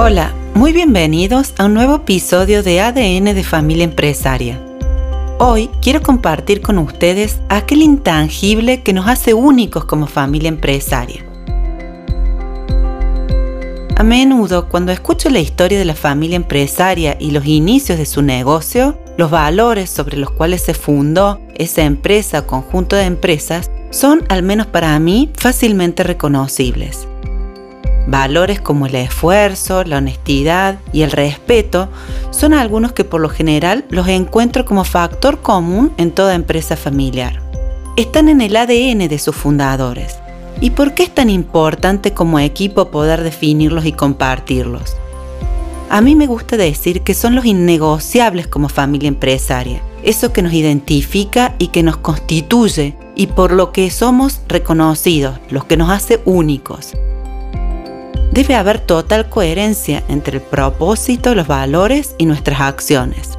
Hola, muy bienvenidos a un nuevo episodio de ADN de Familia Empresaria. Hoy quiero compartir con ustedes aquel intangible que nos hace únicos como familia empresaria. A menudo, cuando escucho la historia de la familia empresaria y los inicios de su negocio, los valores sobre los cuales se fundó esa empresa o conjunto de empresas son, al menos para mí, fácilmente reconocibles. Valores como el esfuerzo, la honestidad y el respeto son algunos que por lo general los encuentro como factor común en toda empresa familiar. Están en el ADN de sus fundadores. ¿Y por qué es tan importante como equipo poder definirlos y compartirlos? A mí me gusta decir que son los innegociables como familia empresaria, eso que nos identifica y que nos constituye y por lo que somos reconocidos, los que nos hace únicos debe haber total coherencia entre el propósito, los valores y nuestras acciones.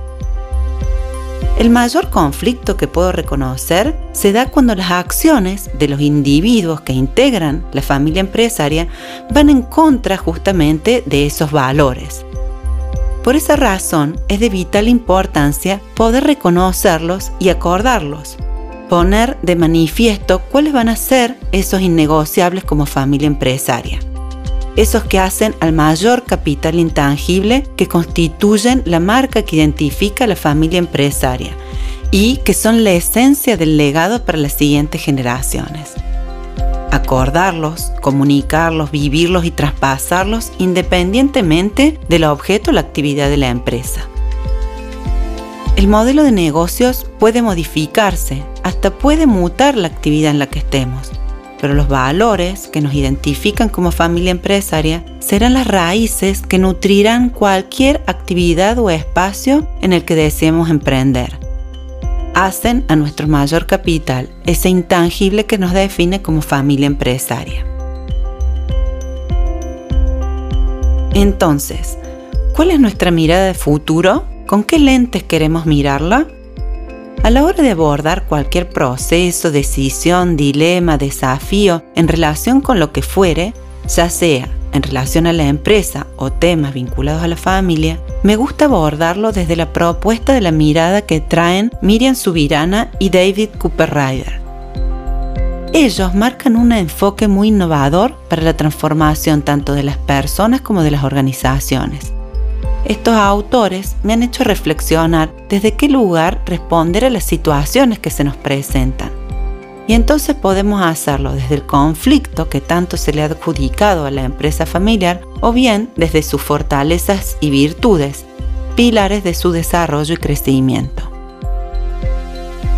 El mayor conflicto que puedo reconocer se da cuando las acciones de los individuos que integran la familia empresaria van en contra justamente de esos valores. Por esa razón es de vital importancia poder reconocerlos y acordarlos, poner de manifiesto cuáles van a ser esos innegociables como familia empresaria esos que hacen al mayor capital intangible que constituyen la marca que identifica a la familia empresaria y que son la esencia del legado para las siguientes generaciones. Acordarlos, comunicarlos, vivirlos y traspasarlos independientemente del objeto o la actividad de la empresa. El modelo de negocios puede modificarse, hasta puede mutar la actividad en la que estemos pero los valores que nos identifican como familia empresaria serán las raíces que nutrirán cualquier actividad o espacio en el que deseemos emprender. Hacen a nuestro mayor capital ese intangible que nos define como familia empresaria. Entonces, ¿cuál es nuestra mirada de futuro? ¿Con qué lentes queremos mirarla? A la hora de abordar cualquier proceso, decisión, dilema, desafío en relación con lo que fuere, ya sea en relación a la empresa o temas vinculados a la familia, me gusta abordarlo desde la propuesta de la mirada que traen Miriam Subirana y David Cooper Ryder. Ellos marcan un enfoque muy innovador para la transformación tanto de las personas como de las organizaciones estos autores me han hecho reflexionar desde qué lugar responder a las situaciones que se nos presentan. Y entonces podemos hacerlo desde el conflicto que tanto se le ha adjudicado a la empresa familiar o bien desde sus fortalezas y virtudes, pilares de su desarrollo y crecimiento.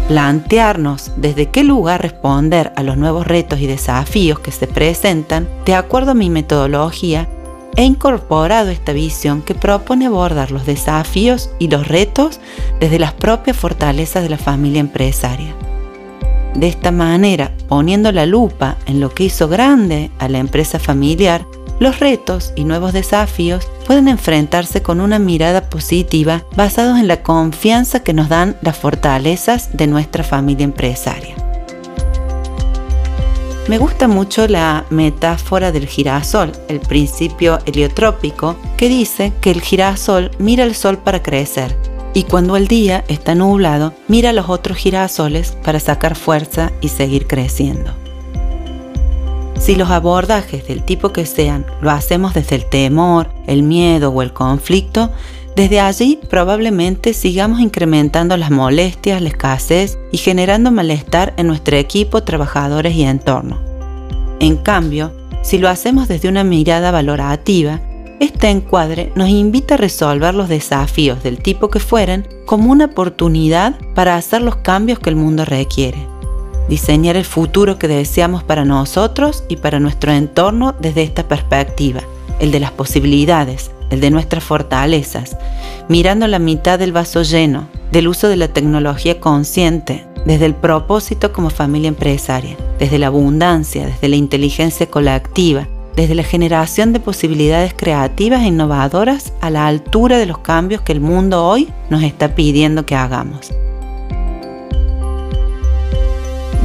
Plantearnos desde qué lugar responder a los nuevos retos y desafíos que se presentan de acuerdo a mi metodología he incorporado esta visión que propone abordar los desafíos y los retos desde las propias fortalezas de la familia empresaria. De esta manera, poniendo la lupa en lo que hizo grande a la empresa familiar, los retos y nuevos desafíos pueden enfrentarse con una mirada positiva basados en la confianza que nos dan las fortalezas de nuestra familia empresaria. Me gusta mucho la metáfora del girasol, el principio heliotrópico, que dice que el girasol mira al sol para crecer y cuando el día está nublado, mira a los otros girasoles para sacar fuerza y seguir creciendo. Si los abordajes del tipo que sean lo hacemos desde el temor, el miedo o el conflicto, desde allí probablemente sigamos incrementando las molestias, la escasez y generando malestar en nuestro equipo, trabajadores y entorno. En cambio, si lo hacemos desde una mirada valorativa, este encuadre nos invita a resolver los desafíos del tipo que fueren como una oportunidad para hacer los cambios que el mundo requiere. Diseñar el futuro que deseamos para nosotros y para nuestro entorno desde esta perspectiva, el de las posibilidades, el de nuestras fortalezas, mirando la mitad del vaso lleno, del uso de la tecnología consciente, desde el propósito como familia empresaria, desde la abundancia, desde la inteligencia colectiva, desde la generación de posibilidades creativas e innovadoras a la altura de los cambios que el mundo hoy nos está pidiendo que hagamos.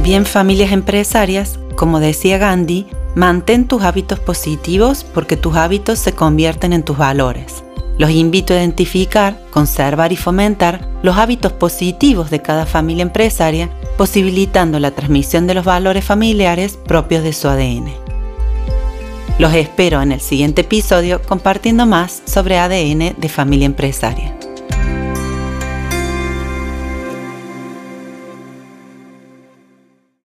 Bien familias empresarias, como decía Gandhi, Mantén tus hábitos positivos porque tus hábitos se convierten en tus valores. Los invito a identificar, conservar y fomentar los hábitos positivos de cada familia empresaria, posibilitando la transmisión de los valores familiares propios de su ADN. Los espero en el siguiente episodio compartiendo más sobre ADN de familia empresaria.